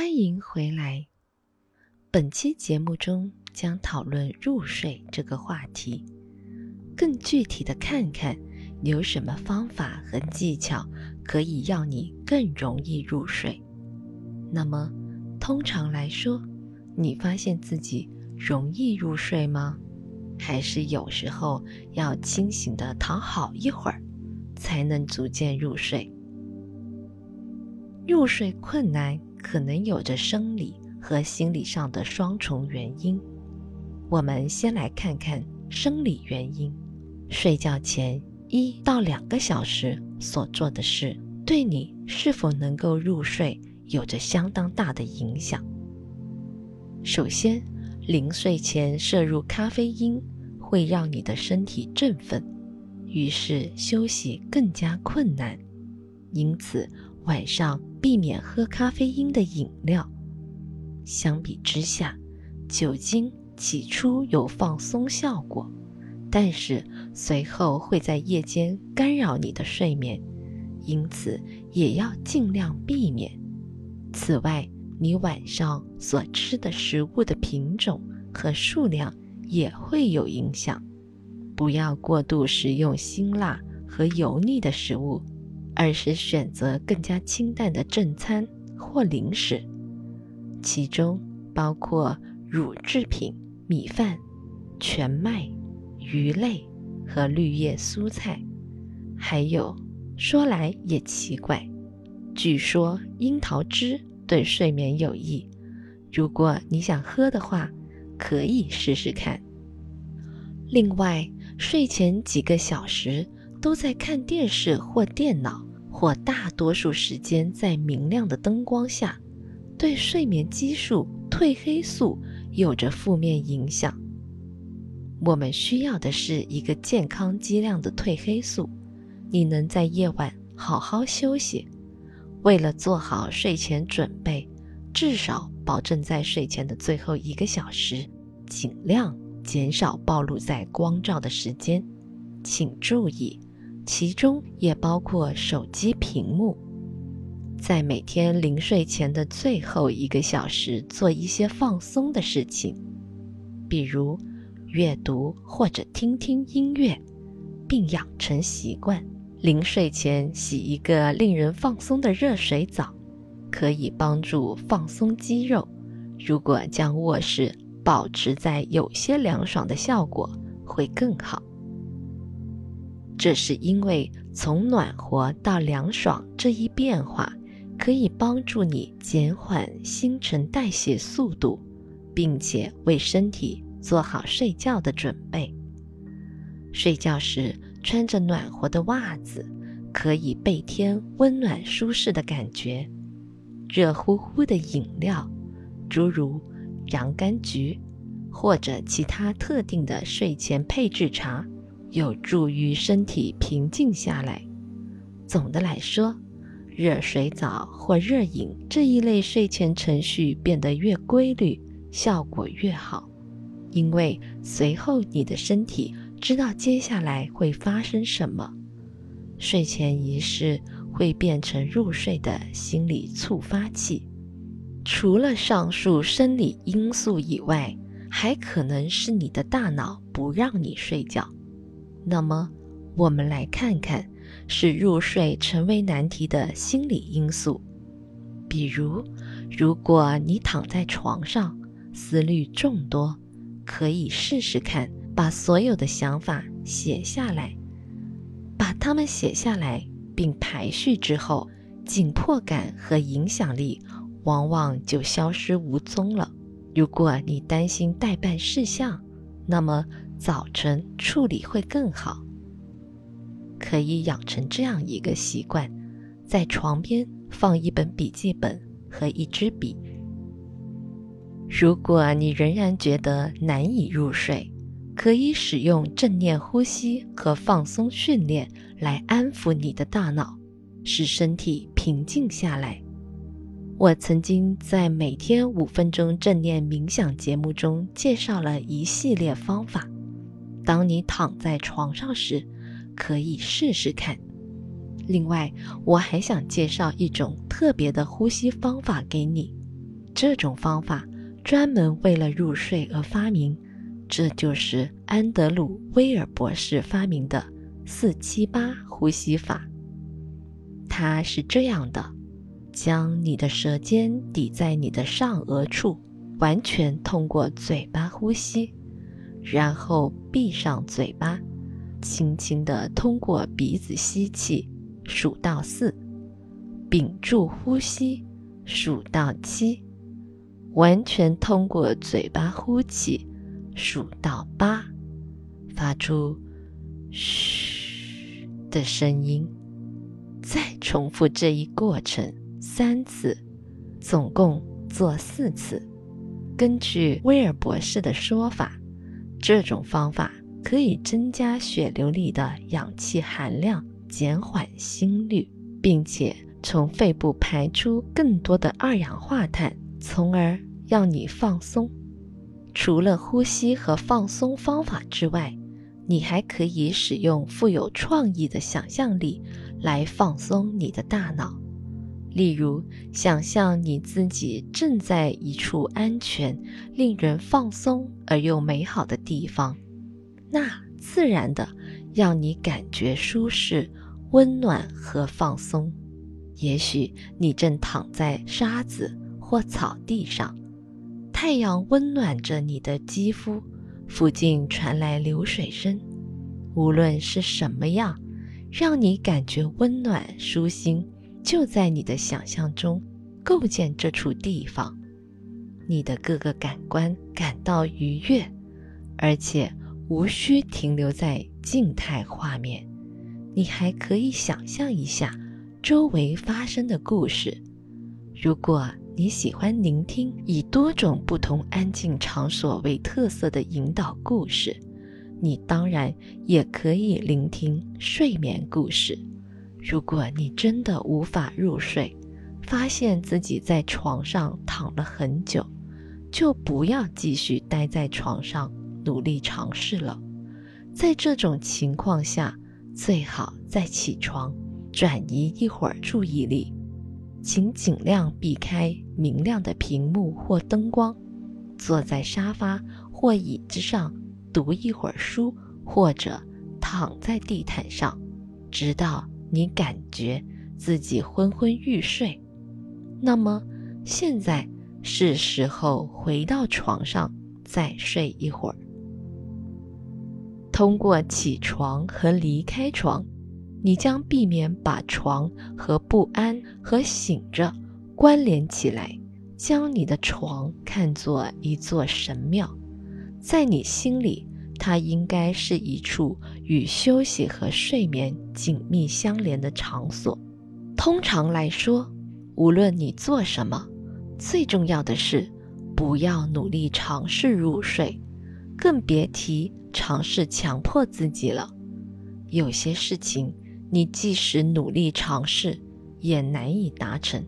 欢迎回来。本期节目中将讨论入睡这个话题，更具体的看看有什么方法和技巧可以让你更容易入睡。那么，通常来说，你发现自己容易入睡吗？还是有时候要清醒的躺好一会儿，才能逐渐入睡？入睡困难可能有着生理和心理上的双重原因。我们先来看看生理原因：睡觉前一到两个小时所做的事，对你是否能够入睡有着相当大的影响。首先，临睡前摄入咖啡因会让你的身体振奋，于是休息更加困难。因此，晚上避免喝咖啡因的饮料。相比之下，酒精起初有放松效果，但是随后会在夜间干扰你的睡眠，因此也要尽量避免。此外，你晚上所吃的食物的品种和数量也会有影响，不要过度食用辛辣和油腻的食物。而是选择更加清淡的正餐或零食，其中包括乳制品、米饭、全麦、鱼类和绿叶蔬菜。还有，说来也奇怪，据说樱桃汁对睡眠有益。如果你想喝的话，可以试试看。另外，睡前几个小时。都在看电视或电脑，或大多数时间在明亮的灯光下，对睡眠激素褪黑素有着负面影响。我们需要的是一个健康剂量的褪黑素。你能在夜晚好好休息，为了做好睡前准备，至少保证在睡前的最后一个小时，尽量减少暴露在光照的时间。请注意。其中也包括手机屏幕。在每天临睡前的最后一个小时，做一些放松的事情，比如阅读或者听听音乐，并养成习惯。临睡前洗一个令人放松的热水澡，可以帮助放松肌肉。如果将卧室保持在有些凉爽的效果，会更好。这是因为从暖和到凉爽这一变化，可以帮助你减缓新陈代谢速度，并且为身体做好睡觉的准备。睡觉时穿着暖和的袜子，可以倍添温暖舒适的感觉。热乎乎的饮料，诸如洋甘菊或者其他特定的睡前配制茶。有助于身体平静下来。总的来说，热水澡或热饮这一类睡前程序变得越规律，效果越好，因为随后你的身体知道接下来会发生什么。睡前仪式会变成入睡的心理触发器。除了上述生理因素以外，还可能是你的大脑不让你睡觉。那么，我们来看看使入睡成为难题的心理因素。比如，如果你躺在床上，思虑众多，可以试试看把所有的想法写下来。把它们写下来并排序之后，紧迫感和影响力往往就消失无踪了。如果你担心代办事项，那么。早晨处理会更好。可以养成这样一个习惯：在床边放一本笔记本和一支笔。如果你仍然觉得难以入睡，可以使用正念呼吸和放松训练来安抚你的大脑，使身体平静下来。我曾经在每天五分钟正念冥想节目中介绍了一系列方法。当你躺在床上时，可以试试看。另外，我还想介绍一种特别的呼吸方法给你。这种方法专门为了入睡而发明，这就是安德鲁·威尔博士发明的四七八呼吸法。它是这样的：将你的舌尖抵在你的上颚处，完全通过嘴巴呼吸，然后闭上嘴巴，轻轻地通过鼻子吸气，数到四，屏住呼吸，数到七。完全通过嘴巴呼气，数到八，发出“嘘”的声音，再重复这一过程三次，总共做四次。根据威尔博士的说法，这种方法可以增加血流里的氧气含量，减缓心率，并且从肺部排出更多的二氧化碳。从而让你放松。除了呼吸和放松方法之外，你还可以使用富有创意的想象力来放松你的大脑。例如，想象你自己正在一处安全、令人放松而又美好的地方，那自然的让你感觉舒适、温暖和放松。也许你正躺在沙子。或草地上，太阳温暖着你的肌肤，附近传来流水声。无论是什么样，让你感觉温暖舒心，就在你的想象中构建这处地方。你的各个感官感到愉悦，而且无需停留在静态画面。你还可以想象一下周围发生的故事。如果你喜欢聆听以多种不同安静场所为特色的引导故事，你当然也可以聆听睡眠故事。如果你真的无法入睡，发现自己在床上躺了很久，就不要继续待在床上努力尝试了。在这种情况下，最好再起床，转移一会儿注意力。请尽量避开明亮的屏幕或灯光，坐在沙发或椅子上读一会儿书，或者躺在地毯上，直到你感觉自己昏昏欲睡。那么，现在是时候回到床上再睡一会儿。通过起床和离开床。你将避免把床和不安和醒着关联起来，将你的床看作一座神庙，在你心里，它应该是一处与休息和睡眠紧密相连的场所。通常来说，无论你做什么，最重要的是不要努力尝试入睡，更别提尝试强迫自己了。有些事情。你即使努力尝试，也难以达成。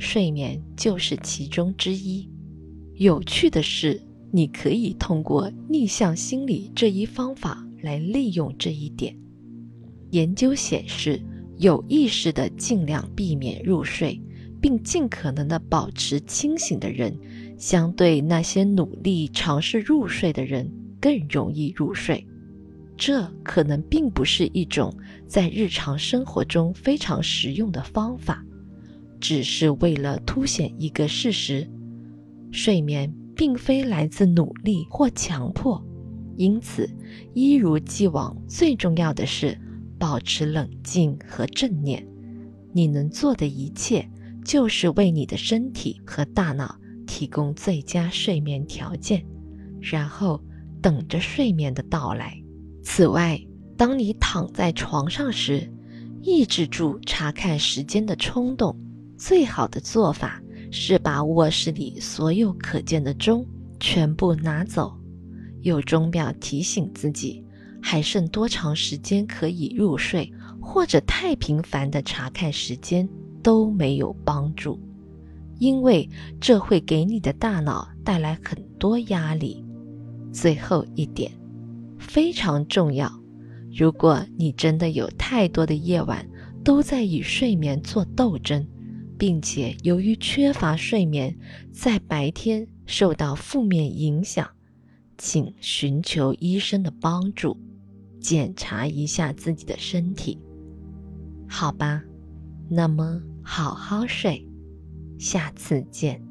睡眠就是其中之一。有趣的是，你可以通过逆向心理这一方法来利用这一点。研究显示，有意识的尽量避免入睡，并尽可能的保持清醒的人，相对那些努力尝试入睡的人更容易入睡。这可能并不是一种在日常生活中非常实用的方法，只是为了凸显一个事实：睡眠并非来自努力或强迫。因此，一如既往，最重要的是保持冷静和正念。你能做的一切，就是为你的身体和大脑提供最佳睡眠条件，然后等着睡眠的到来。此外，当你躺在床上时，抑制住查看时间的冲动。最好的做法是把卧室里所有可见的钟全部拿走。有钟表提醒自己还剩多长时间可以入睡，或者太频繁的查看时间都没有帮助，因为这会给你的大脑带来很多压力。最后一点。非常重要。如果你真的有太多的夜晚都在与睡眠做斗争，并且由于缺乏睡眠，在白天受到负面影响，请寻求医生的帮助，检查一下自己的身体，好吧？那么好好睡，下次见。